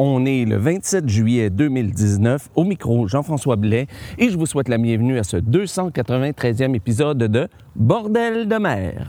On est le 27 juillet 2019 au micro Jean-François Blais et je vous souhaite la bienvenue à ce 293e épisode de Bordel de mer.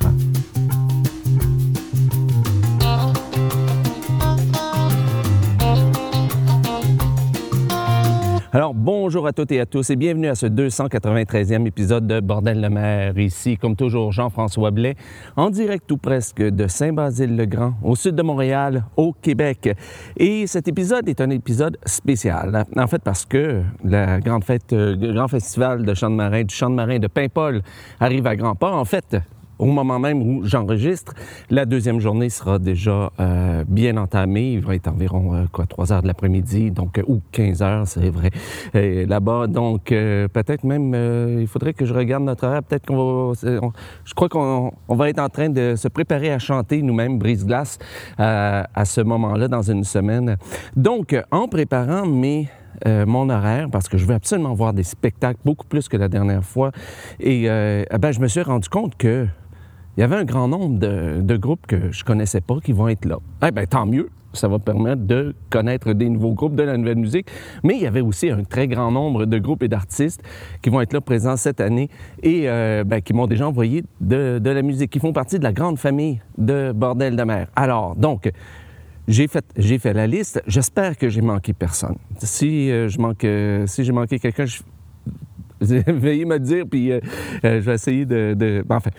Alors, bonjour à toutes et à tous et bienvenue à ce 293e épisode de Bordel de mer. Ici, comme toujours, Jean-François Blais, en direct ou presque de Saint-Basile-le-Grand, au sud de Montréal, au Québec. Et cet épisode est un épisode spécial. En fait, parce que la grande fête, euh, le grand festival de chant de marin, du chant de marin de Paimpol arrive à grands pas. En fait, au moment même où j'enregistre. La deuxième journée sera déjà euh, bien entamée. Il va être environ euh, quoi, 3 heures de l'après-midi, donc euh, ou 15 heures, c'est vrai, là-bas. Donc euh, peut-être même, il faudrait que je regarde notre horaire. Peut-être qu'on va, on- je crois qu'on on va être en train de se préparer à chanter nous-mêmes brise-glace euh, à ce moment-là dans une semaine. Donc en préparant mes euh, mon horaire parce que je veux absolument voir des spectacles beaucoup plus que la dernière fois. Et euh, eh ben, je me suis rendu compte que il y avait un grand nombre de, groupes que je connaissais pas qui vont être là. Eh ben, tant mieux. Ça va permettre de connaître des nouveaux groupes de la nouvelle musique. Mais il y avait aussi un très grand nombre de groupes et d'artistes qui vont être là présents cette année et euh, ben, qui m'ont déjà envoyé de, la musique, qui font partie de la grande famille de Bordel de mer. Alors, donc, j'ai fait, j'ai fait la liste. J'espère que j'ai manqué personne. Si euh, je manque, euh, si j'ai manqué quelqu'un, veuillez me dire, puis je vais essayer de. de- ben, enfin.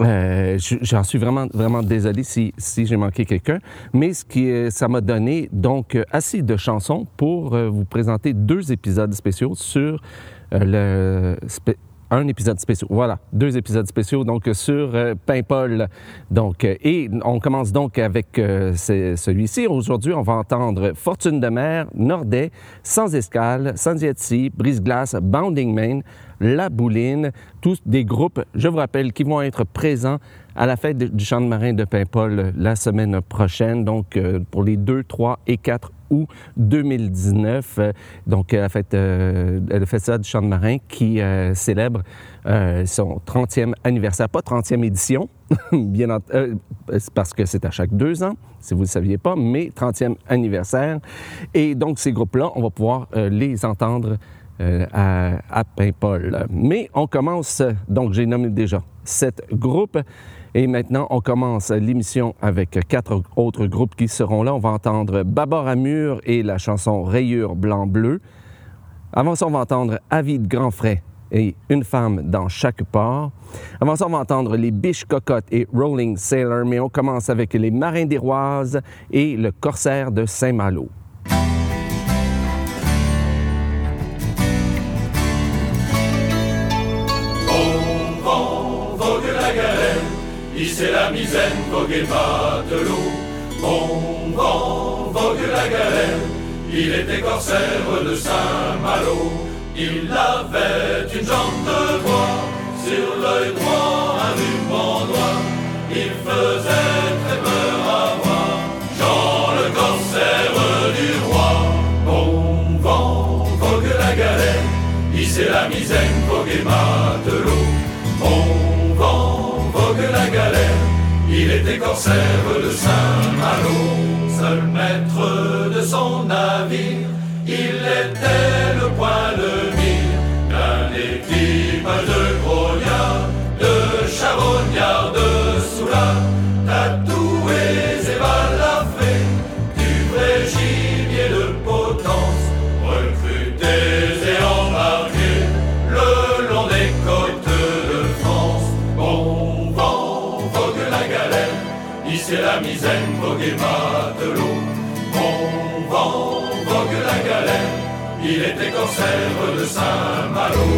Euh, je- J'en suis vraiment, vraiment désolé si, si j'ai manqué quelqu'un, mais ce qui, ça m'a donné donc assez de chansons pour euh, vous présenter deux épisodes spéciaux sur euh, le un épisode spécial. Voilà, deux épisodes spéciaux donc sur euh, Paimpol. Donc et on commence donc avec ce- celui-ci. Aujourd'hui, on va entendre Fortune de mer, Nordet, Sans escale, Sans Yetzi, Brise-glace, Bounding Main, La Bouline, tous des groupes, je vous rappelle, qui vont être présents à la fête du champ de marin de Paimpol euh, la semaine prochaine, donc euh, pour les 2, 3 et 4 août 2019. Euh, donc, la fête, le festival du champ de marin qui célèbre son 30e anniversaire, pas 30e édition, bien parce que c'est à chaque deux ans, si vous ne le saviez pas, mais 30e anniversaire. Et donc, ces groupes-là, on va pouvoir les entendre euh, à, à Paimpol. Mais on commence, donc j'ai nommé déjà sept groupes. Et maintenant, on commence l'émission avec quatre autres groupes qui seront là. On va entendre Babar Amur et la chanson Rayure blanc-bleu. Avant ça, on va entendre Avis de Grand Frais et Une femme dans chaque port. Avant ça, on va entendre les Biches Cocottes et Rolling Sailor. Mais on commence avec les Marins d'Iroise et le Corsaire de Saint-Malo. Hissez la misaine, voguez matelot. Bon vent, vogue la galère, il était corsaire de Saint-Malo. Il avait une jambe de bois, sur l'œil droit un ruban noir. Il faisait très peur à voir, Jean le corsaire du roi. Bon vent, vogue la galère, hissez la misaine, voguez matelot. Bon il était corsaire de Saint-Malo. Seul maître de son navire, il était le point de mire d'un équipage de grognards, de charognards, de soulards, hissez la misaine, voguez matelot. Bon vent, vogue la galère, il était corsaire de Saint-Malo.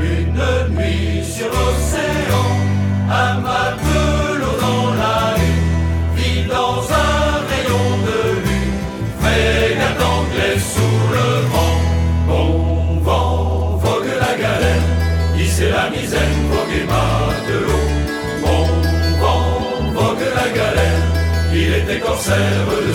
Une nuit sur l'océan, était corsaire de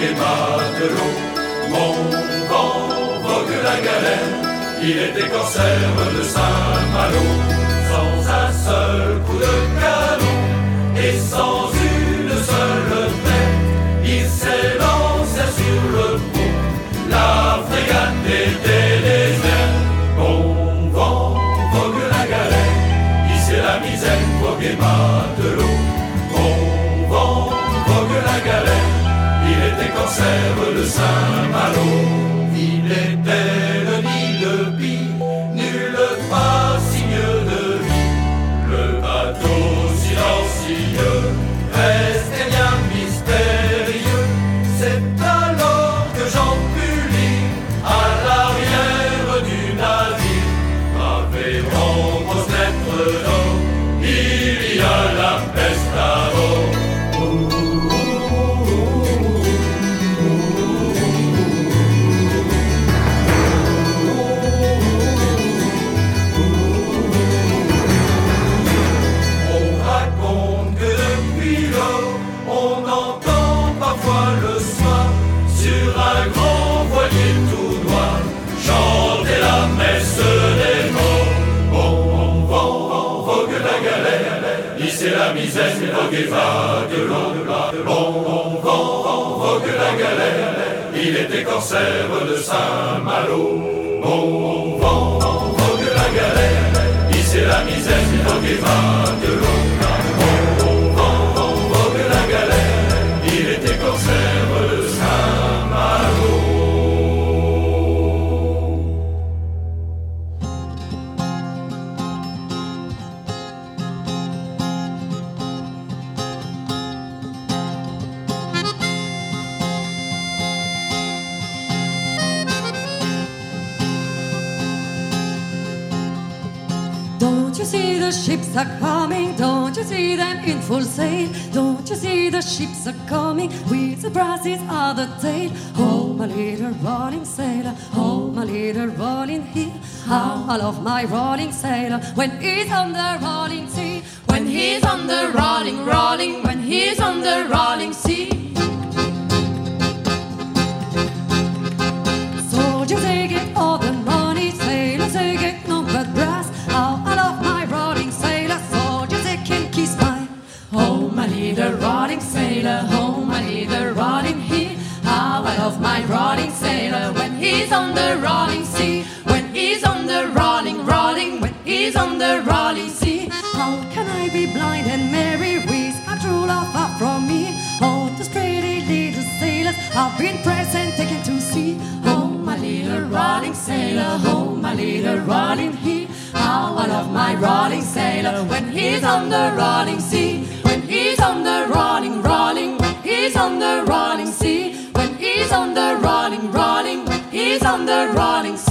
misaine vogue matelot. Mon vent vogue la galère, il était corsaire de Saint-Malo. Sans un seul coup de canon et sans une seule tête, il lancé sur le pont. La frégate était déserte. Bon vent vogue la galère, ici la misaine vogue matelot. Corsaire misère, vogue et vague l'eau. Bon vogue la galère, il était corsaire de Saint-Malo. Bon vent vogue la galère, hisser la misère, vogue et vague l'eau. See them in full sail? Don't you see the ships are coming with the brasses on the tail? Oh, my little rolling sailor, oh, my little rolling heel. How I love my rolling sailor when he's on the rolling sea. When he's on the rolling, rolling, when he's on the rolling sea. Been present taken to sea. Oh, my little rolling sailor, oh, my little rolling he. How I love my rolling sailor when he's on the rolling sea. When he's on the rolling, rolling, when he's on the rolling sea. When he's on the rolling, rolling, when he's on the rolling sea.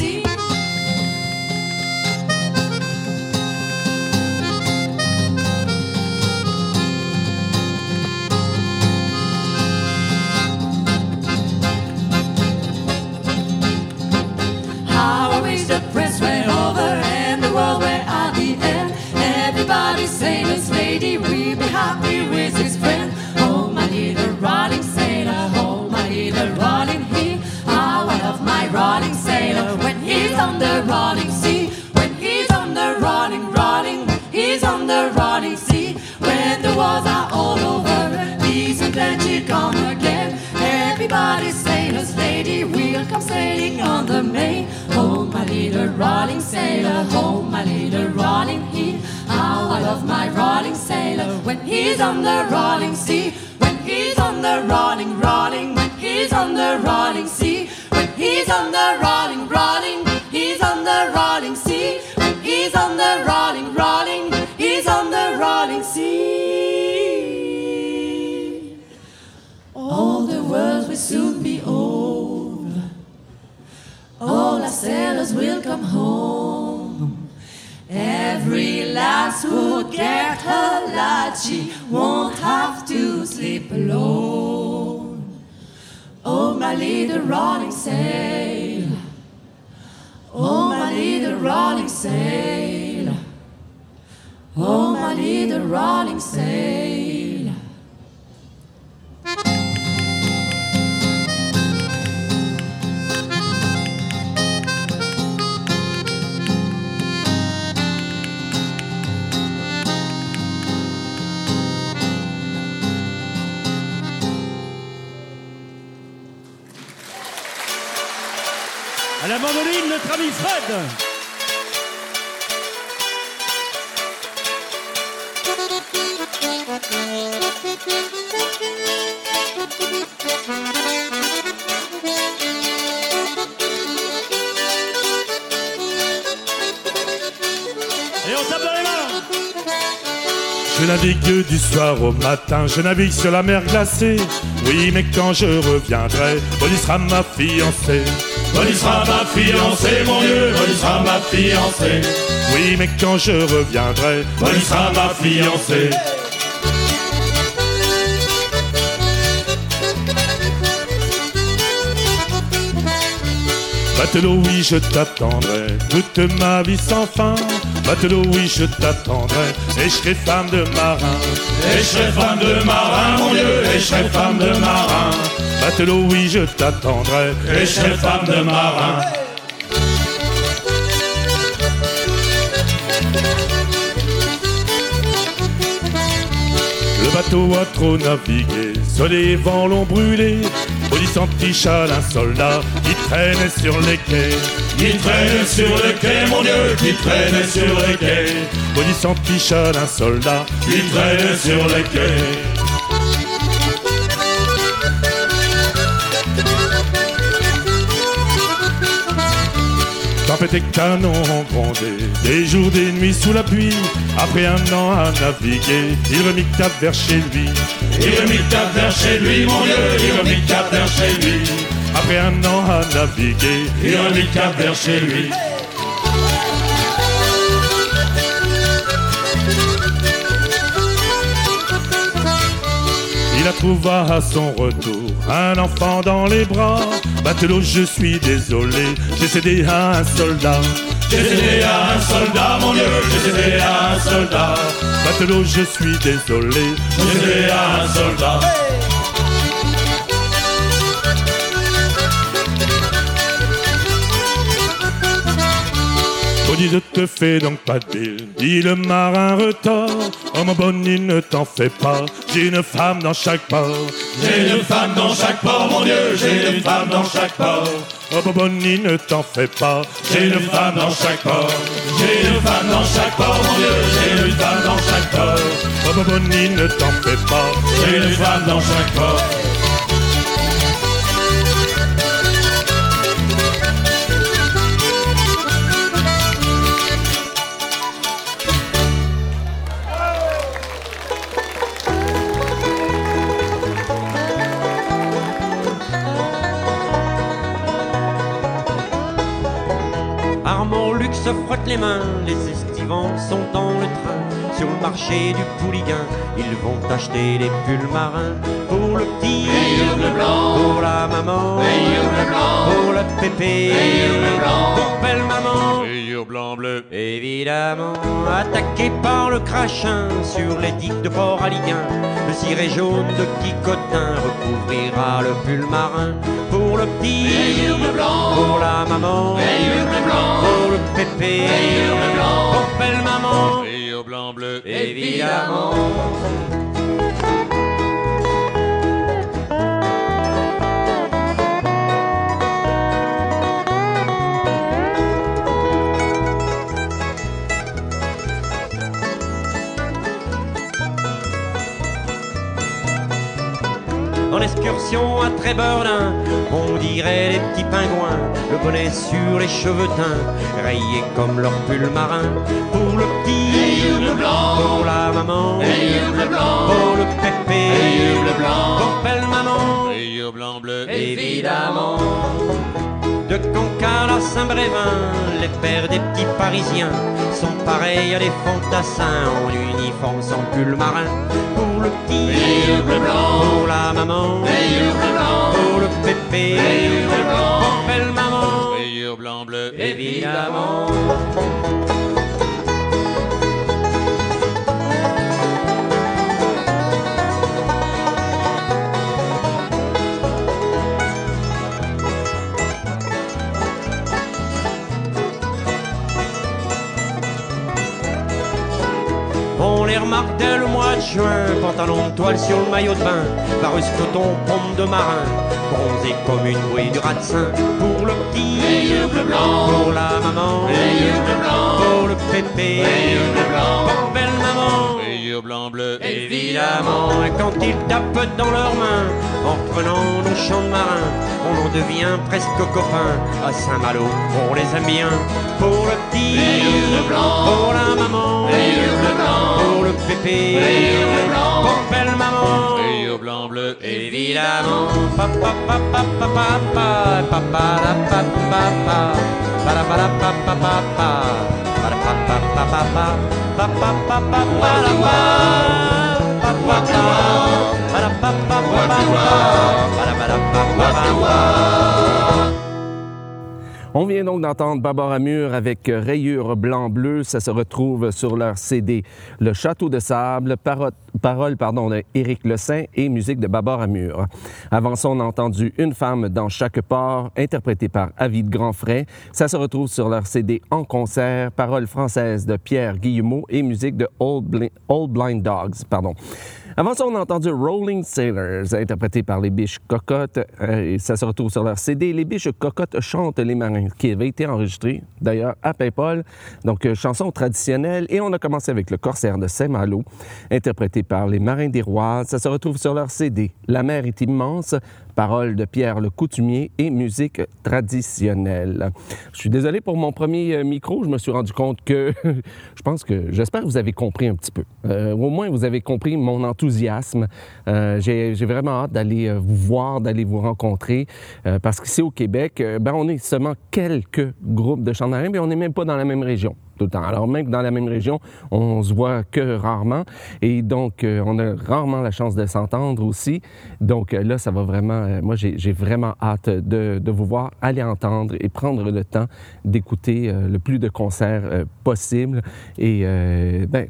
Will be happy with his friend. Oh, my little rolling sailor, oh, my little rolling heel. How I love my rolling sailor when he's on the rolling sea. When he's on the rolling, rolling, he's on the rolling sea. When the wars are all over, peace and plenty come again. Everybody sailors, lady, will come sailing on the main. Oh, my little rolling sailor, oh, my little rolling heel. How I love my rolling sailor when he's on the rolling sea. When he's on the rolling, rolling, when he's on the rolling sea. When he's on the rolling, rolling, he's on the rolling sea. When he's on the rolling, rolling, he's on the rolling sea. All the world will soon. All our sailors will come home. Every lass who get her light, she won't have to sleep alone. Oh, my little rolling sail. Oh, my little rolling sail. Oh, my little rolling sailor. Mandoline, notre ami Fred. Et on tape les mains. Je navigue du soir au matin, je navigue sur la mer glacée. Oui, mais quand je reviendrai, Bonnie sera ma fiancée. Bonnie sera ma fiancée, mon Dieu, Bonnie sera ma fiancée. Oui, mais quand je reviendrai, Bonnie sera ma fiancée. Matelot, oui, je t'attendrai toute ma vie sans fin. Matelot, oui, je t'attendrai et je serai femme de marin. Et je serai femme de marin, mon Dieu, et je serai femme de marin. Matelot, oui, je t'attendrai Et je serai femme de marin. Le bateau a trop navigué, sur les vents l'ont brûlé. Bonnie s'entichale un soldat qui traînait sur les quais. Qui traîne sur le quai, mon Dieu, qui traîne sur le quai. Bonnie s'entichale un soldat Qui traîne sur le quai. Tempête et canon ont grondé, des jours, des nuits sous la pluie. Après un an à naviguer, il remit cap vers chez lui. Il remit cap vers chez lui, mon Dieu, il remit cap vers chez lui. Après un an à naviguer, Il remit cap vers chez lui. Il a trouvé à son retour un enfant dans les bras. Matelot, je suis désolé, j'ai cédé à un soldat. J'ai cédé à un soldat, mon Dieu, j'ai cédé à un soldat. Matelot, je suis désolé, J'ai cédé à un soldat. Bonnie ne te fais donc pas de bile, dit le marin retort. Oh mon Bonnie, ne t'en fais pas, j'ai une femme dans chaque port. J'ai une femme dans chaque port, mon Dieu, j'ai une femme dans chaque port. Oh mon Bonnie, ne t'en fais pas, J'ai une femme dans chaque port. J'ai une femme dans chaque port, mon Dieu, j'ai une femme dans chaque port. oh mon Bonnie, ne t'en fais pas. J'ai une femme dans chaque port. Les mains, les estivants sont dans le train. Sur le marché du Pouliguen, ils vont acheter des pulls marins pour le petit, pour la maman, pour le pépé, pour belle maman. Blanc bleu. Évidemment, attaqué par le crachin sur les digues de Port-Aliguin, le ciré jaune de Quicotin recouvrira le pull marin pour le petit, blanc. pour la maman, blanc. pour le pépé, blanc. pour belle maman, blanc bleu. évidemment. En excursion à Tréberlin, on dirait les petits pingouins, le bonnet sur les cheveux teints, rayés comme leur pull marin. Pour le petit, blanc. pour la maman, blanc. pour le pépé, blanc. pour belle maman, blanc bleu. évidemment. De Cancale à Saint-Brévin, les pères des petits Parisiens sont pareils à des fantassins en uniforme sans pull marin. Pour le petit, Meilleur bleu blanc. pour la maman, Meilleur bleu blanc. pour le pépé, Meilleur bleu blanc. pour belle maman, blanc bleu. évidemment. Remarque dès le mois de juin, pantalon de toile sur le maillot de bain, Varus coton, pompe de marin, bronzé comme une bouée du ratsin, pour le petit, bleu blanc, pour la maman, bleu blanc, pour le pépé, rayures bleu blanc, pour belle maman. rayures blanc bleu, Évidemment, et quand ils tapent dans leurs mains, en reprenant nos chants de marins, on en devient presque copains. À Saint-Malo, on les aime bien. Pour le petit, Rayures bleu blanc, pour la maman, bleu blanc, le pépé, bleu blanc, maman. blanc bleu, Évidemment, papa papa papa papa papa papa papa papa papa papa papa papa papa papa papa On vient donc d'entendre Babar Amur avec euh, Rayures blanc-bleu. Ça se retrouve sur leur CD Le Château de Sable, paro- paroles pardon, d'Éric Saint et musique de Babar Amur. Avant ça, on a entendu Une femme dans chaque port, interprétée par Avid Grandfray. Ça se retrouve sur leur CD En concert, paroles françaises de Pierre Guillemot et musique de Old Blind Dogs. Pardon. Avant ça, on a entendu Rolling Sailors, interprété par les Biches Cocottes. Euh, ça se retrouve sur leur CD. Les Biches Cocottes chantent les marins, qui avait été enregistré d'ailleurs à Paimpol. Donc, euh, chanson traditionnelle. Et on a commencé avec le Corsaire de Saint-Malo, interprété par les Marins des Rois. Ça se retrouve sur leur CD. La mer est immense, paroles de Pierre le Coutumier et musique traditionnelle. Je suis désolé pour mon premier euh, micro. Je me suis rendu compte que je pense que j'espère que vous avez compris un petit peu. Euh, au moins, vous avez compris mon enthousiasme. Euh, J'ai vraiment hâte d'aller euh, vous voir, d'aller vous rencontrer, euh, parce qu'ici au Québec, ben, on est seulement quelques groupes de chants marins, mais on n'est même pas dans la même région tout le temps. Alors même que dans la même région, on se voit que rarement et donc on a rarement la chance de s'entendre aussi. Donc là, ça va vraiment, moi j'ai vraiment hâte de, vous voir, aller entendre et prendre le temps d'écouter le plus de concerts possible et ben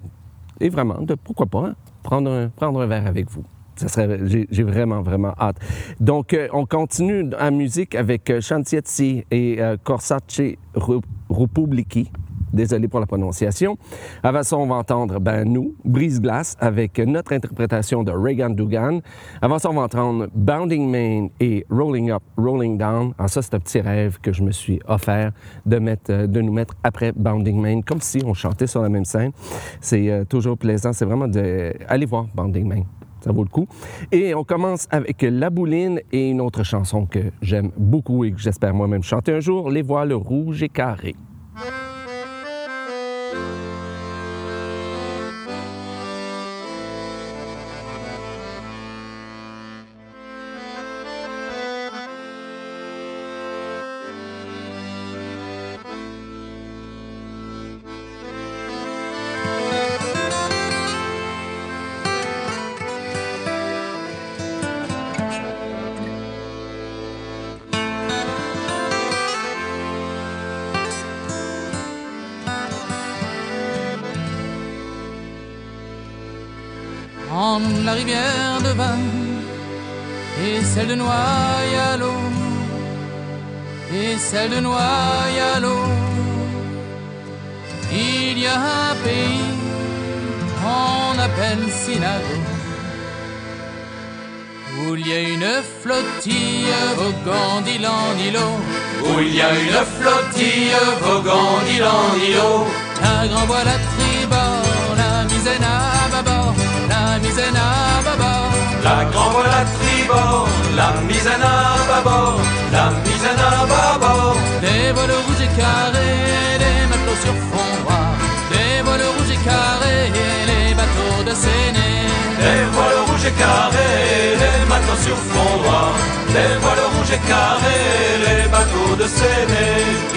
et vraiment, pourquoi pas, hein, prendre, un, verre avec vous. Ça serait, j'ai, vraiment, vraiment hâte. Donc, euh, on continue en musique avec euh, Chantietsi et euh, Corsace Ru- Rupubliki. Désolé pour la prononciation. Avant ça, on va entendre, ben, nous, Brise-Glace, avec notre interprétation de Reagan Dugan. Avant ça, on va entendre Bounding Main et Rolling Up, Rolling Down. Alors ça, c'est un petit rêve que je me suis offert de, mettre, euh, de nous mettre après Bounding Main, comme si on chantait sur la même scène. C'est euh, toujours plaisant. C'est vraiment de... Allez voir Bounding Main. Ça vaut le coup. Et on commence avec La Bouline et une autre chanson que j'aime beaucoup et que j'espère moi-même chanter un jour, Les voiles rouges et carrés. Rivière de Vin et celle de Noyalo et celle de Noyalo. Il y a un pays qu'on appelle Sinago où il y a une flottille voguant d'île en îlot. Où il y a une flottille voguant d'île en îlot. La grand voile à tribord, la misaine à la misaine à bâbord. La grand voile à tribord, la misaine à bâbord, la misaine à bâbord. Des voiles rouges et carrés, des matelots sur fond noir. Des voiles rouges et carrés, les bateaux de Séné. Les voiles rouges et carrés, les matelots sur fond noir. Les voiles rouges et carrés, les bateaux de Séné.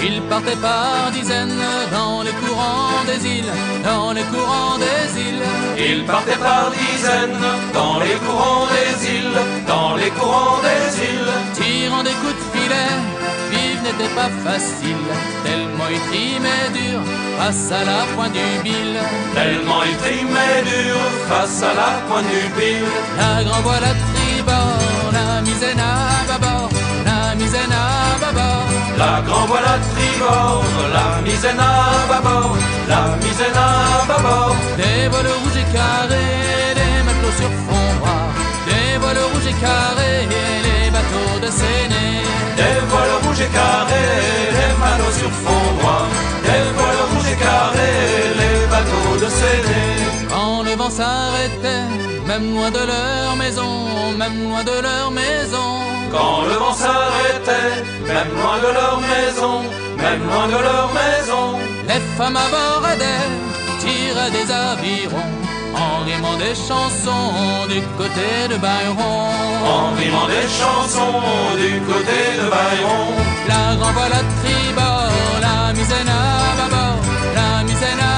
Ils partaient par dizaines dans les courants des îles, dans les courants des îles. Ils partaient par dizaines dans les courants des îles, dans les courants des îles. Tirant des coups de filet, vivre n'était pas facile, tellement ils trimaient dur face à la pointe du bille. Tellement ils trimaient dur face à la pointe du pile. La grand voile à tribord, misaine à bâbord, la misaine à bâbord. La grand voile à tribord, la misaine à bâbord, la misaine à bâbord. Des voiles rouges et carrés, des matelots sur fond noir. Des voiles rouges et carrés, les bateaux de Séné. Des voiles rouges et carrés, les sur fond noir, des voiles rouges et carrés, les bateaux de Séné. Quand le vent s'arrêtait, même loin de leur maison, même loin de leur maison. Quand le vent s'arrêtait, même loin de leur maison, même loin de leur maison, Les femmes abordaient, tiraient des avirons, en rimant des chansons du côté de Byron. en rimant des chansons du côté de Bayron. La grand voile à tribord, la misaine à bâbord, la misaine à bâbord.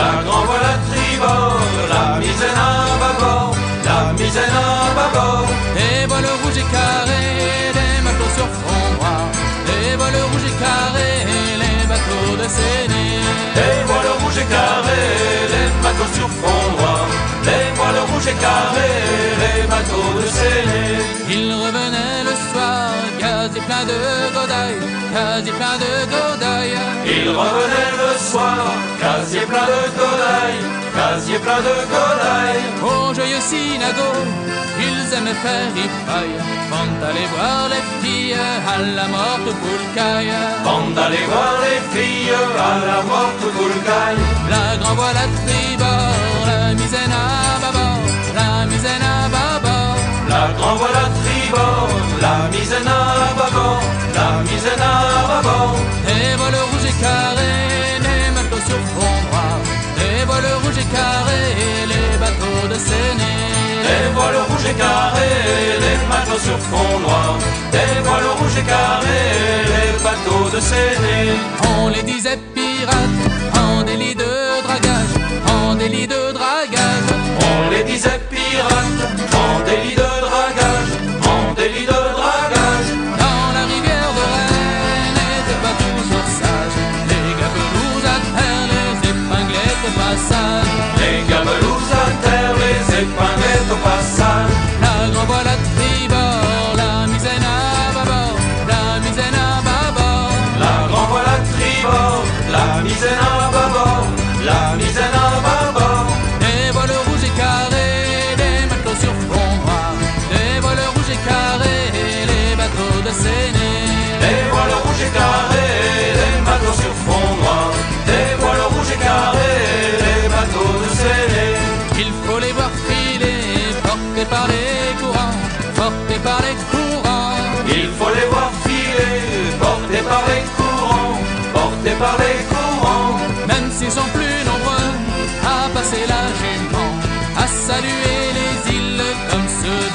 La grand voile à tribord, la misaine à bâbord, la misaine à bâbord. Des voiles rouges et carrés, des matelots sur fond noir. Des voiles rouges et carrés, les bateaux de Séné. Les voiles rouges et carrés, les bateaux sur fond noir. Les voiles rouges et carrés, les bateaux de Séné. Il revenait le plein de godailles, quasi plein de godailles. Il revenait le soir, casier plein de godailles, casier plein de godailles. Au joyeux synagogue, ils aimaient faire ripaille, vont aller voir les filles à la morte poulcaille. Bande d'aller voir les filles à la morte Boulgaille. La grand voile à tribord, la misaine à bâbord, la misaine à bâbord. La voile à tribord, la misaine à bâbord, la misaine à bâbord. Des voiles rouges et carrés, les matelots sur fond noir. Des voiles rouges et carrés, les bateaux de Séné. Des voiles rouges et carrés, les matelots sur fond noir. Des voiles rouges et carrés, les bateaux de Séné. On les disait pirates, en délit de dragage, en délit de dragage. On les disait pirates, en délit de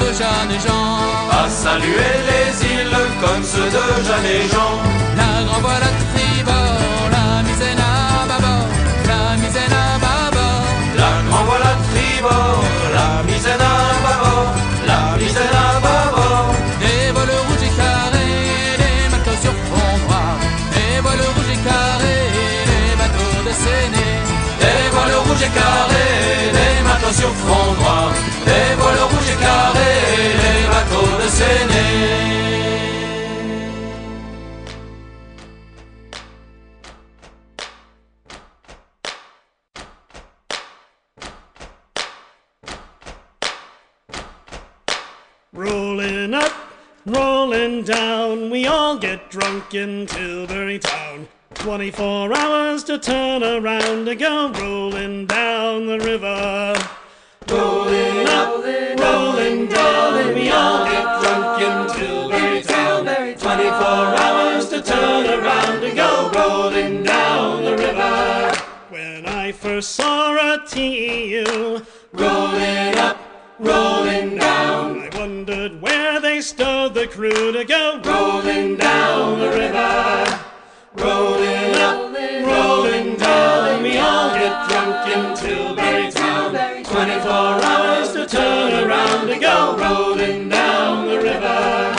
de Jeanne et Jean. À saluer les îles comme ceux de Jeanne et Jean. La grand voile à tribord, la misaine à bâbord, la misaine à bâbord. La voile à tribord, la misaine à bâbord, la misaine à bâbord. Des voiles rouges et carrés, des matelots sur fond noir. Des voiles rouges et carrés, les bateaux de Séné. Des voiles rouges et carrés, les matelots sur fond noir. Rolling up, rolling down, we all get drunk in Tilbury Town. 24 hours to turn around and go rolling down the river. Rolling up, rolling down, we all get drunk in Tilbury Town. 24 hours to turn around and go rolling down the river. When I first saw a TU rolling up, rolling down, I wondered where they stowed the crew to go rolling down the river. Rolling up, rolling down, we all get drunk Tilbury Town. 24 hours to turn around and go rolling down the river.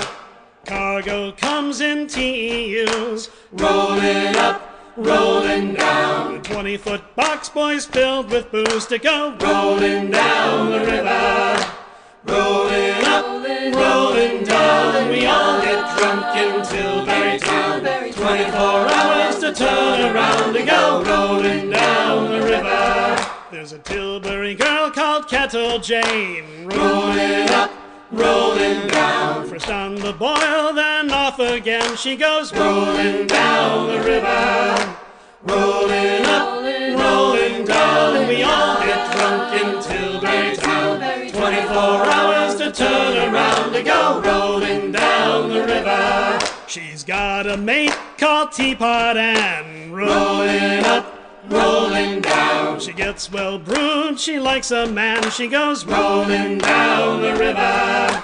Cargo comes in TEUs, rolling up, rolling down. 20 foot box boys filled with booze to go rolling down the river. Rolling up, rolling down, we all get drunk in Tilbury Town. 24 hours to turn around and go rolling down the river. There's a Tilbury girl called Kettle Jane, rolling up, rolling down. First on the boil, then off again she goes rolling down the river. Rolling up, rolling down, we all get drunk in Tilbury Town. 24 hours to turn around to go rolling down the river. She's got a mate called Teapot Ann, rolling up, rolling down. She gets well brewed, she likes a man, she goes rolling down the river.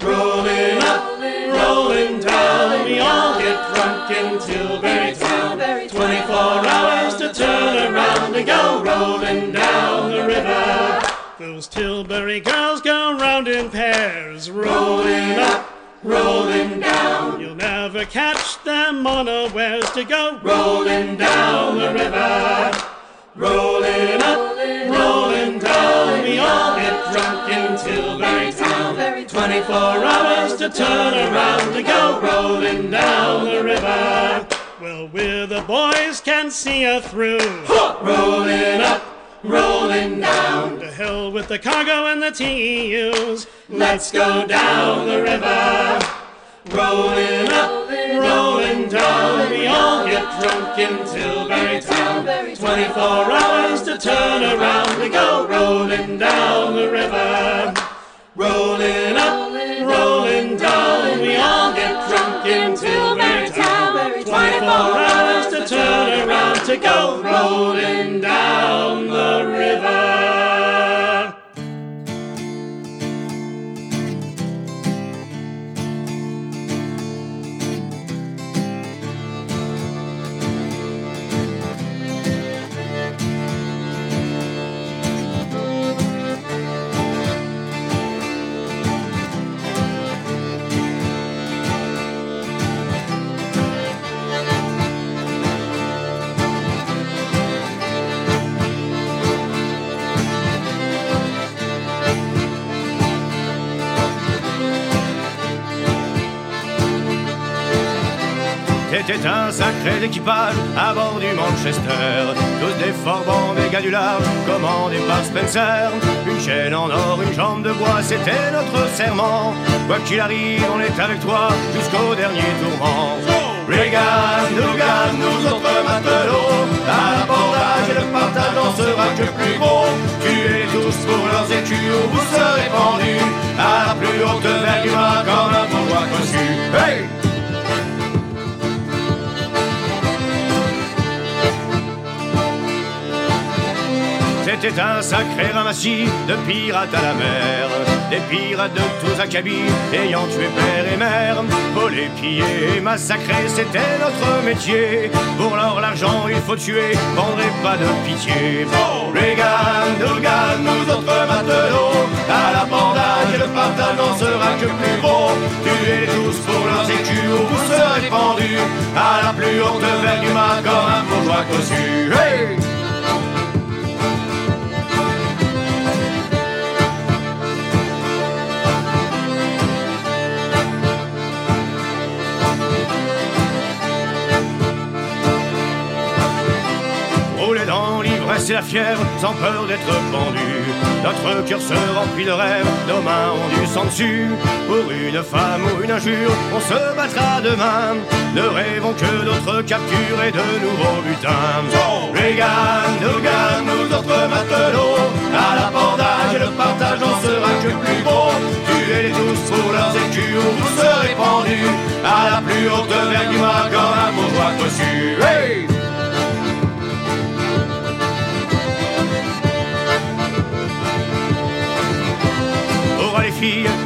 Rolling up, rolling down, we all get drunk in Tilbury Town. 24 hours to turn around to go rolling down the river. Those Tilbury girls go round in pairs, rolling up, rolling down. You'll never catch them unawares to go rolling down the river. Rolling up, rolling down, we all get drunk in Tilbury Town. 24 hours to turn around to go rolling down the river. Well, we're the boys can see her through. Rolling up, rolling down. To hell with the cargo and the TEUs. Let's go down the river. Rolling up, rolling down, we all get drunk in Tilbury Town. 24 hours to turn around to go rolling down the river. Rolling up, rolling down, we all get drunk in Tilbury Town. 24 hours to turn around to go rolling down the river. C'était un sacré équipage à bord du Manchester. Tous des forbans, des gars du large, commandés par Spencer. Une chaîne en or, une jambe de bois, c'était notre serment. Quoi qu'il arrive, on est avec toi jusqu'au dernier tourment. Reagan, Dugan, nous autres matelots, l'abordage et le partage en sera que plus gros. Tuez tous pour leurs où vous serez pendus, à la plus haute vague du comme un bourgeois cossu. Hey! C'était un sacré ramassis de pirates à la mer, des pirates de tous acabits ayant tué père et mère. Voler, piller et massacrer, c'était notre métier. Pour l'or, l'argent, il faut tuer, vendre et pas de pitié. Reagan, Dugan, nous autres matelots, à l'abordage et le partage n'en sera que plus gros. Tuez tous pour leurs écus où vous serez pendus, à la plus haute vague du mât comme un bourgeois cossu. Et la fièvre, sans peur d'être pendu. Notre cœur se remplit de rêves, nos mains ont du sang dessus. Pour une femme ou une injure, on se battra demain. Ne rêvons que d'autres captures et de nouveaux butins. Reagan, Dugan, nous autres matelots, à l'abordage et le partage n'en sera que plus beau. Tuez-les tous pour leurs écus où vous serez pendus, à la plus haute vague du comme un bourgeois cossu. Hey!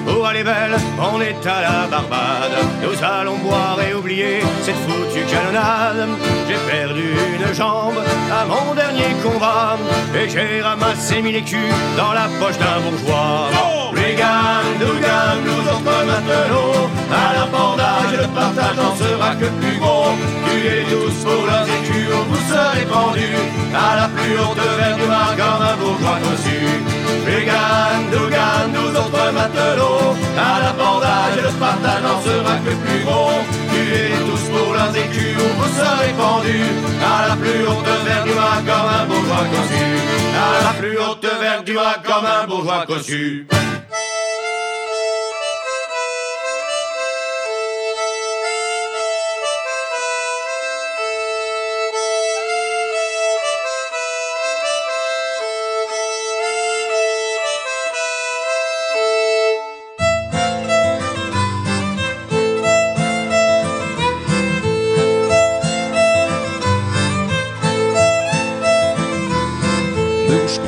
Aura les belles, on est à la Barbade. Nous allons boire et oublier cette foutue canonnade. J'ai perdu une jambe à mon dernier combat et j'ai ramassé mille écus dans la poche d'un bourgeois. Reagan, Dugan, nous autres matelots, à l'abordage le partage n'en sera que plus gros. Tuez tous pour leurs écus vous serez pendus, à la plus haute verre du mar comme un bourgeois cossu. Reagan, Dugan, nous autres matelots, à l'abordage le partage n'en sera que plus gros. Tuez tous pour leurs écus vous serez pendus, à la plus haute verre du mar comme un bourgeois cossu. À la plus haute verre du mar comme un bourgeois cossu.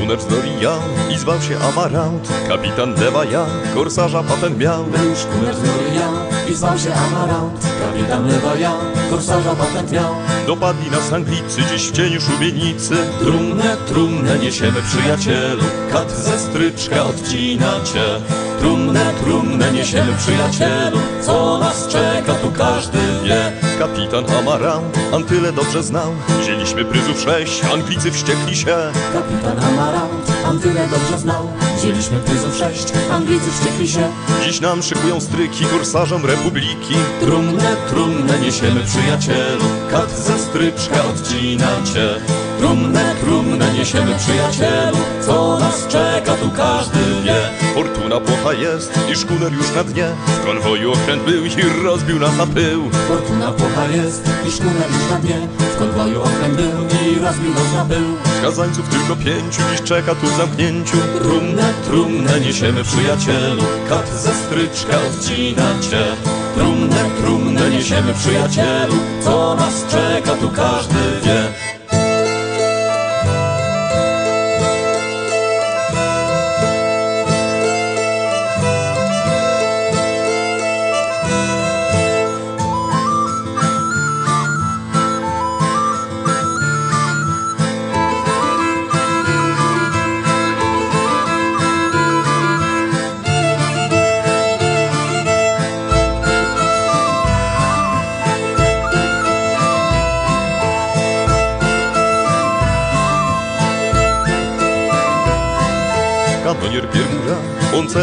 Kunecznor i ja i zwał się Amarant. Kapitan Lewa ja, korsarza patent miał. Ja i zwał się Amarant. Kapitan lewa ja, korsarza patent miał. Dopadli nas Anglicy dziś w cieniu szubienicy. Trumnę, trumnę niesiemy przyjacielu, kat ze stryczka odcina cię. Trumnę, trumnę niesiemy przyjacielu, co nas czeka tu każdy wie. Kapitan Amarant Antyle dobrze znał. Wzięliśmy pryzów sześć, Anglicy wściekli się. Kapitan Amarant, on tyle dobrze znał. Wzięliśmy pryzów sześć, Anglicy wściekli się. Dziś nam szykują stryki korsarzom Republiki. Trumnę, trumnę niesiemy przyjacielu, kat ze stryczka odcina cię. Trumnę, trumnę niesiemy przyjacielu, co nas czeka tu każdy wie. Fortuna płocha jest i szkuner już na dnie. W konwoju okręt był i rozbił nas na pył. Fortuna płocha jest i szkuner już na dnie. W konwoju okręt był i rozbił nos na pył. Skazańców tylko pięciu dziś czeka tu w zamknięciu. Trumnę, trumnę niesiemy przyjacielu, kat ze stryczka odcina cię. Trumnę, trumnę niesiemy przyjacielu, co nas czeka tu każdy wie.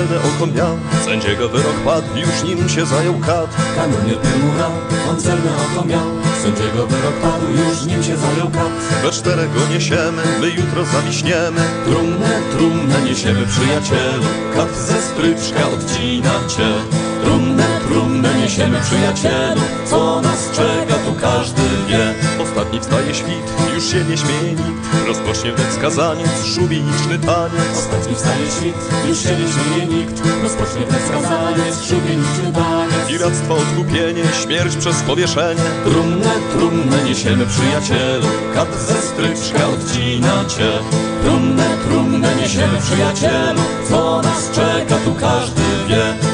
Celne oko miał. Sędziego wyrok padł, już nim się zajął kat. Kanonier Pyrmura, on celne oko miał. Sędziego wyrok padł, już nim się zajął kat. We czterech go niesiemy, my jutro zawiśniemy. Trumnę, trumnę niesiemy przyjacielu, kat ze stryczka odcina cię. Trumnę, trumnę niesiemy przyjacielu, co nas czeka każdy wie. Ostatni wstaje świt, już się nie śmieje nikt. Rozpocznie wnet skazaniec, szubieniczny taniec. Ostatni wstaje świt, już się nie śmieje nikt. Rozpocznie ten skazaniec, szubieniczny taniec. Piractwo, odkupienie, śmierć przez powieszenie. Trumnę, trumnę niesiemy przyjacielu, kat ze stryczka odcina cię. Trumnę, trumnę niesiemy przyjacielu, co nas czeka tu każdy wie.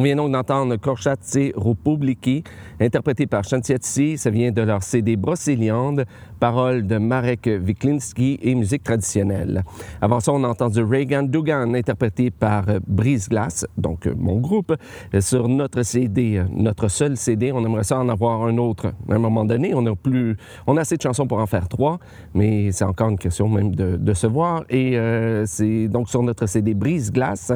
On vient donc d'entendre Korchatse Republiki, interprété par Chantietsi. Ça vient de leur CD Brocéliande, paroles de Marek Wiklinski et musique traditionnelle. Avant ça, on a entendu Reagan Dugan, interprété par euh, Brise Glace, donc euh, mon groupe, euh, sur notre CD, notre seul CD. On aimerait ça en avoir un autre. À un moment donné, on a plus, on a assez de chansons pour en faire trois, mais c'est encore une question même de, se voir. Et c'est donc sur notre CD Brise Glace,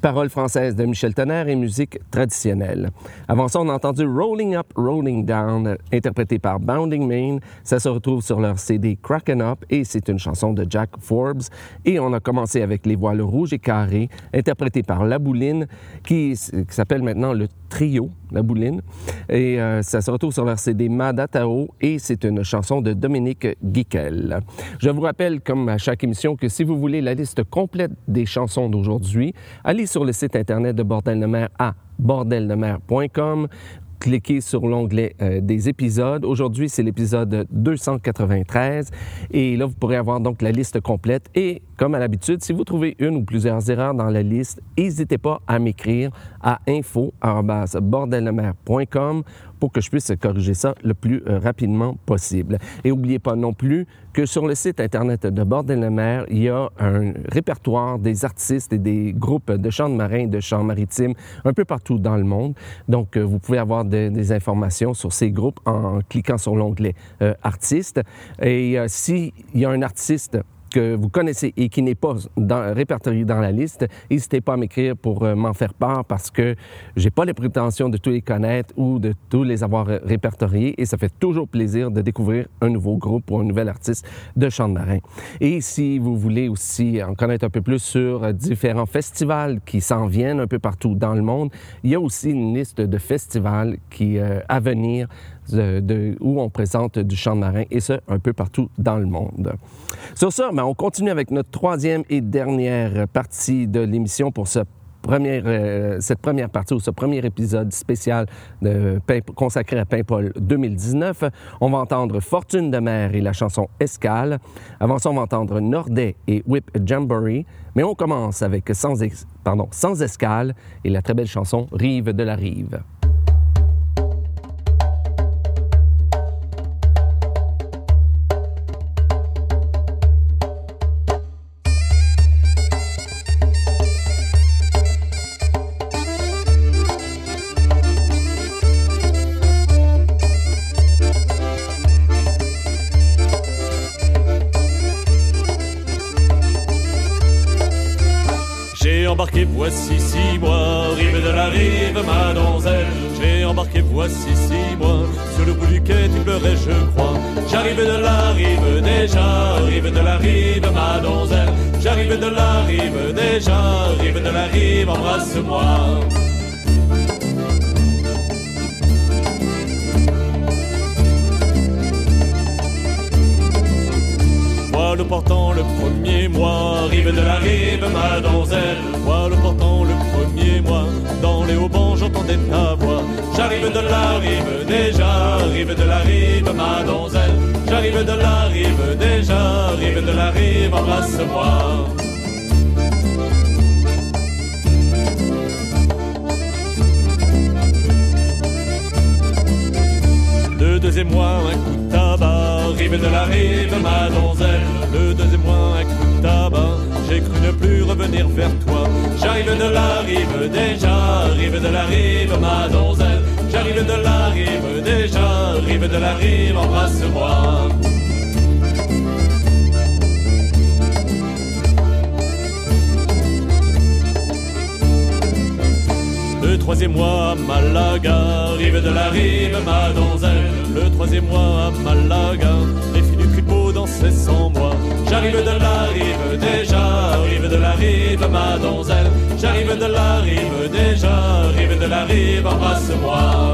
paroles françaises de Michel Tonnerre et musique traditionnelle. Avant ça, on a entendu Rolling Up, Rolling Down, interprété par Bounding Main. Ça se retrouve sur leur CD Kraken Up et c'est une chanson de Jack Forbes. Et on a commencé avec Les Voiles Rouges et Carrés, interprété par La Bouline, qui, qui s'appelle maintenant le Trio, La Bouline. Et euh, ça se retrouve sur leur CD Madatao et c'est une chanson de Dominique Guiquel. Je vous rappelle, comme à chaque émission, que si vous voulez la liste complète des chansons d'aujourd'hui, allez sur le site internet de Bordel de mer à bordeldemer.com cliquez sur l'onglet euh, des épisodes. Aujourd'hui, c'est l'épisode 293 et là, vous pourrez avoir donc la liste complète. Et comme à l'habitude, si vous trouvez une ou plusieurs erreurs dans la liste, n'hésitez pas à m'écrire à info@bordeldemer.com pour que je puisse corriger ça le plus euh, rapidement possible. Et n'oubliez pas non plus que sur le site internet de Bordel de mer, il y a un répertoire des artistes et des groupes de chants de marins, de chants maritimes, un peu partout dans le monde. Donc, euh, vous pouvez avoir de- des informations sur ces groupes en cliquant sur l'onglet euh, artistes. Et euh, s'il y a un artiste que vous connaissez et qui n'est pas répertorié dans la liste, n'hésitez pas à m'écrire pour euh, m'en faire part parce que j'ai pas les prétentions de tous les connaître ou de tous les avoir euh, répertoriés et ça fait toujours plaisir de découvrir un nouveau groupe ou un nouvel artiste de chant de marin. Et si vous voulez aussi en connaître un peu plus sur euh, différents festivals qui s'en viennent un peu partout dans le monde, il y a aussi une liste de festivals qui euh, à venir où on présente du chant de marin et ce un peu partout dans le monde. Sur ça, ben, on continue avec notre troisième et dernière partie de l'émission pour ce première, euh, cette première partie ou ce premier épisode spécial consacré à Paimpol 2019. On va entendre Fortune de mer et la chanson Escale. Avant ça, on va entendre Nordet et Whip Jamboree. Mais on commence avec Sans, pardon, Sans Escale et la très belle chanson Rive de la Rive. Voici six mois, rive de la rive, ma donzelle. J'ai embarqué voici six mois, sur le bout du quai tu pleurais, je crois. J'arrive de la rive déjà, rive de la rive, ma donzelle. J'arrive de la rive déjà, rive de la rive, embrasse-moi. Voile portant le premier mois, rive de la rive, ma donzelle. Voile portant le premier mois, dans les haubans j'entendais ta voix. J'arrive de la rive déjà, rive de la rive, ma donzelle. J'arrive de la rive déjà, rive de la rive, embrasse-moi. Le deuxième mois, un coup rive de la rive, ma donzelle. Le deuxième mois, un coup de tabac, j'ai cru ne plus revenir vers toi. J'arrive de la rive déjà, rive de la rive, ma donzelle. J'arrive de la rive déjà, rive de la rive, embrasse-moi. Troisième mois à Malaga, rive de la rive, ma donzelle. Le troisième mois à Malaga, les filles du tripot dansaient sans moi. J'arrive de la rive déjà, rive de la rive, ma donzelle. J'arrive de la rive déjà, rive de la rive, embrasse-moi.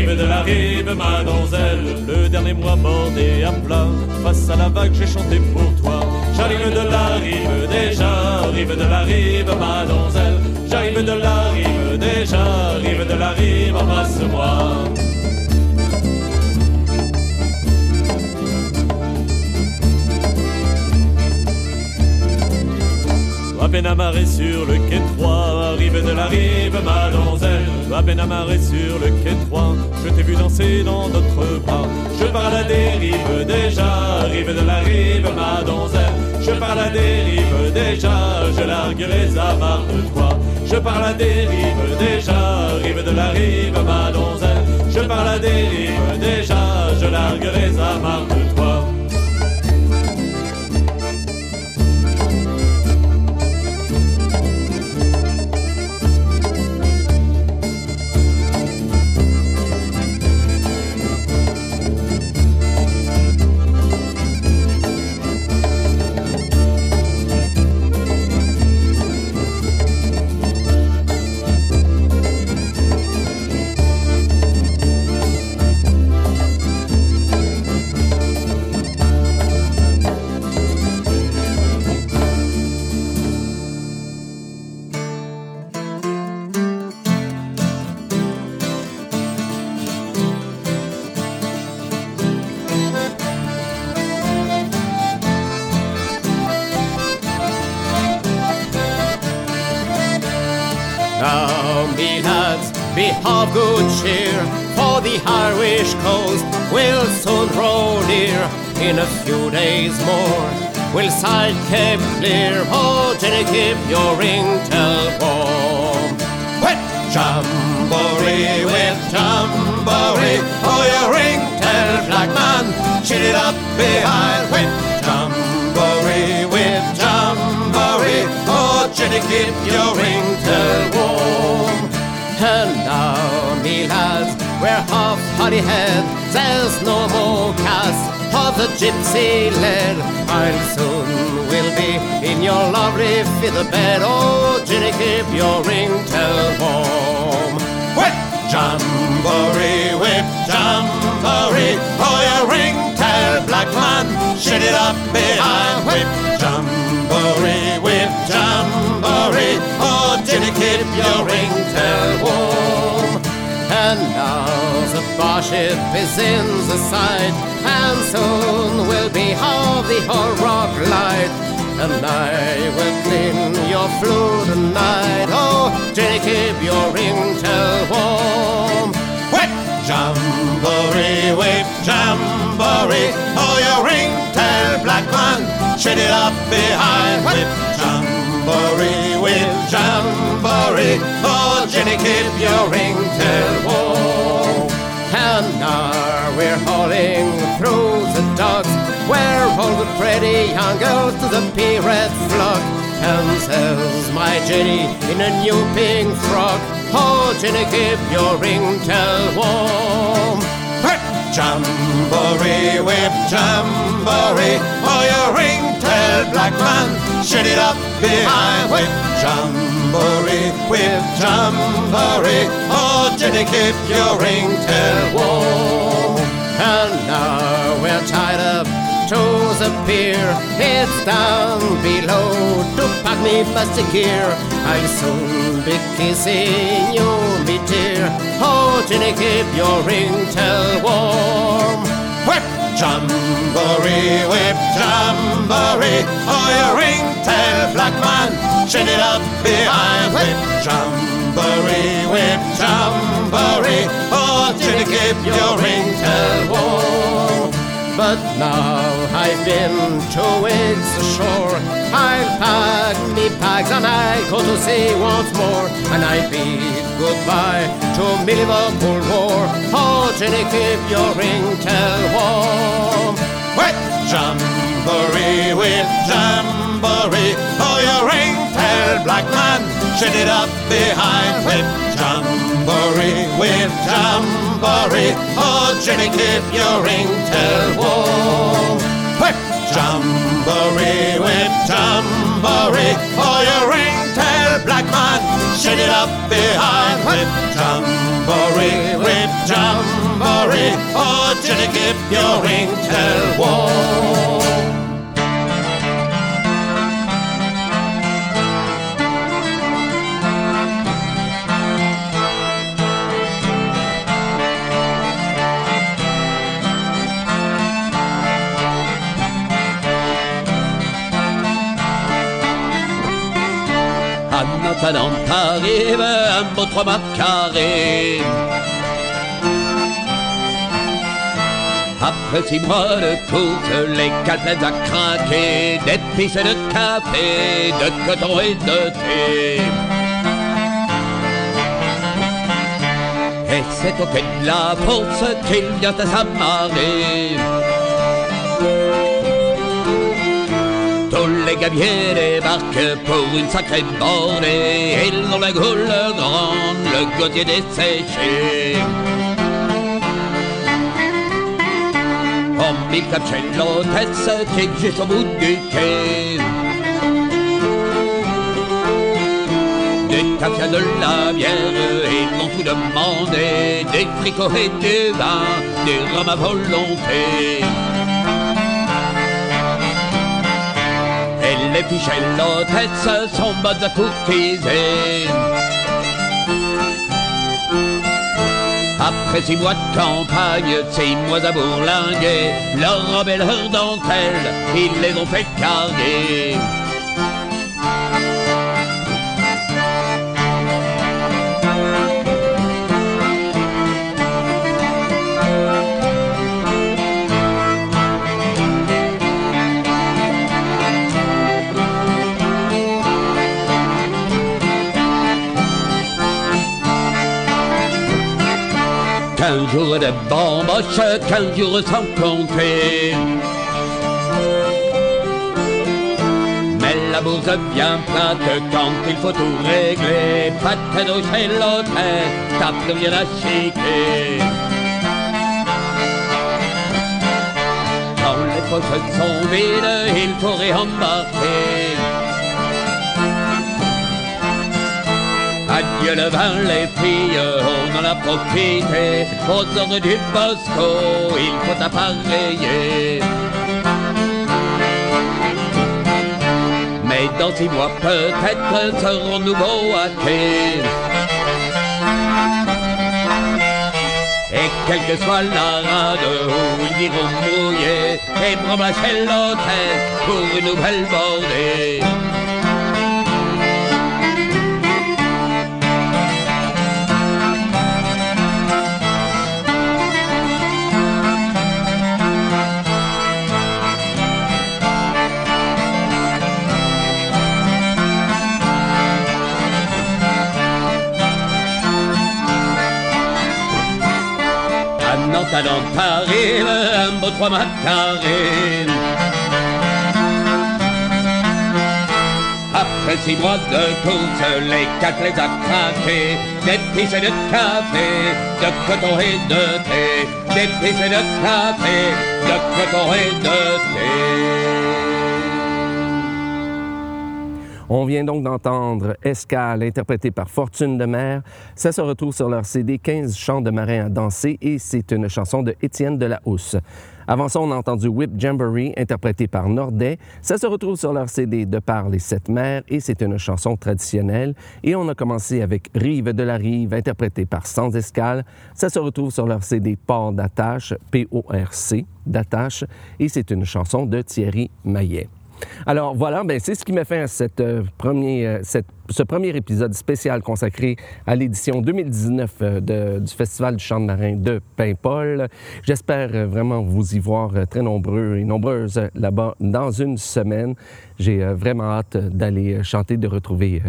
Rive de la rive, ma donzelle. Le dernier mois bordé à plat, face à la vague, j'ai chanté pour toi. J'arrive de la rive déjà, rive de la rive, ma donzelle. J'arrive de la rive déjà, rive de la rive, embrasse-moi. À peine sur le quai 3, rive de la rive, ma donzelle. À peine amarré sur le quai 3, je t'ai vu danser dans notre bras. Je pars à la dérive déjà, rive de la rive, ma donzelle. Je pars à la dérive déjà, je largue les amarres de toi. Je pars à la dérive déjà, rive de la rive, ma donzelle. Je pars à la dérive déjà, je largue les amarres de toi. Soon roll near. In a few days more, we'll sight Cape Clear. Oh, Jenny, keep your ring till warm. Jamboree with jamboree, oh you ring-tail black man, chin it up behind with jamboree with jamboree, oh Jenny keep your ring-tail warm. Now, me lads, we're half honey head, there's no more cast of the gypsy lead. I'll soon will be in your lovely feather bed. Oh, Jenny, keep your ringtail warm. Whip, jamboree, whip, jamboree. Oh, your ringtail black man, shut it up behind. Whip, jamboree, whip, jamboree. Oh, Jenny, keep your ringtail warm. And now the barship is in the sight, and soon will be half the rock light. And I will clean your flue tonight. Oh, Jenny, keep your ringtail warm. Whip, jamboree, whip, jamboree. Oh, your ringtail black man, shut it up behind. Whip, jamboree, whip, jamboree. Oh, Jenny, keep your ringtail warm. Now we're hauling through the docks where all the pretty young girls to the pirate flock. There's my Jenny in a new pink frock. Oh, Jenny, give your ringtail warm. Whip, jamboree, whip, jamboree. Oh, your ringtail black man, shut it up behind. Whip, jamboree, whip, jamboree. Oh, Jenny, keep your ringtail warm. And now we're tied up to the pier. It's down below to pack me plastic gear. I'll soon be kissing you, me dear. Oh, Jenny, keep your ringtail warm. Jamboree, whip, jamboree. Oh, your ringtail black man, shut it up behind. Whip, jamboree, whip, jamboree. Oh, keep your ringtail warm. But now I've been two weeks ashore. I'll pack me bags and I go to sea once more. And I bid goodbye to me Liverpool war. Oh, Jenny, keep your ring ringtail warm. Whip, jamboree, whip, jamboree. Oh, your ringtail black man, it up behind. Whip, jamboree, whip, jamboree. Oh, Jenny, keep your ringtail warm. Whip, jamboree, whip, jamboree. Oh, your ringtail black man, it up behind. Whip, jamboree, whip, jamboree. Oh, Jenny, keep your ringtail warm. En attendant t'arrives un beau trois mètres carrés. Après six mois de course, les calpettes à craquer, d'épices et de café, de coton et de thé. Et c'est au quai de la bourse qu'il vient à s'amarrer. Gabiers débarquent pour une sacrée bordée. Ils ont la goule grande, le gosier desséché. On mit comme chez l'hôtesse qui est juste au bout du quai. Des tafias de la bière, ils m'ont tout demandé. Des fricots et du vin, des rhums à volonté. L'hôtesse sont bonnes à courtiser. Après six mois de campagne, six mois à bourlinguer, leur robe et leur dentelle, ils les ont fait carguer. Quinze jours de bamboche, quinze jours sans compter. Mais la bourse bien plate quand il faut tout régler. Pas de cadeau chez l'hôtel, t'as plus rien à chiquer. Quand les poches sont vides, il faut réembarquer. Adieu le vin, les filles, on en a profité. Aux ordres du Bosco, il faut appareiller. Mais dans six mois, peut-être serons-nous beaux à quai. Et quelle que soit la rade où ils iront mouiller, et chez l'hôtel pour une nouvelle bordée. Nantes, arrive un beau trois carré. Après six mois de course, les quatre les a craqués. D'épices et de café, de coton et de thé. D'épices et de café, de coton et de thé. On vient donc d'entendre Escale, interprété par Fortune de Mer. Ça se retrouve sur leur CD 15 chants de marins à danser et c'est une chanson de Étienne de la Housse. Avant ça, on a entendu Whip Jamboree, interprété par Nordet. Ça se retrouve sur leur CD De par les sept mers et c'est une chanson traditionnelle. Et on a commencé avec Rive de la Rive, interprété par Sans Escale. Ça se retrouve sur leur CD Port d'attache, P-O-R-C, d'attache, et c'est une chanson de Thierry Maillet. Alors voilà, ben, c'est ce qui m'a fait cette, euh, premier, euh, cette- ce premier épisode spécial consacré à l'édition 2019 euh, du Festival du chant de marin de Paimpol. J'espère euh, vraiment vous y voir euh, très nombreux et nombreuses là-bas dans une semaine. J'ai vraiment hâte d'aller chanter, de retrouver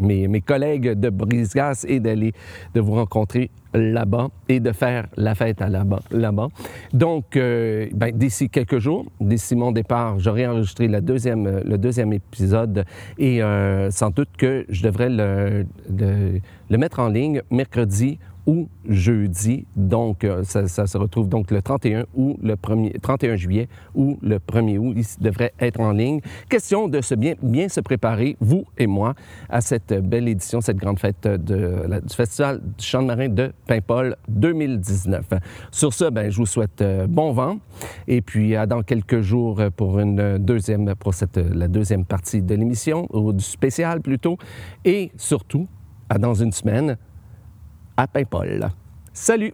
mes, collègues de Brise-Glace et d'aller de vous rencontrer là-bas et de faire la fête là-bas. Donc, ben, d'ici quelques jours, d'ici mon départ, j'aurai enregistré le deuxième épisode et sans doute que je devrais le, mettre en ligne mercredi ou jeudi. Donc, euh, ça, se retrouve donc le 31 ou le 1er, 31 juillet ou le 1er août. Il devrait être en ligne. Question de se bien, bien se préparer, vous et moi, à cette belle édition, cette grande fête du Festival du chant de marin de Paimpol 2019. Sur ce, ben, je vous souhaite euh, bon vent et puis à dans quelques jours pour une deuxième, pour cette, la deuxième partie de l'émission, ou du spécial plutôt, et surtout, à dans une semaine, à Paimpol. Salut!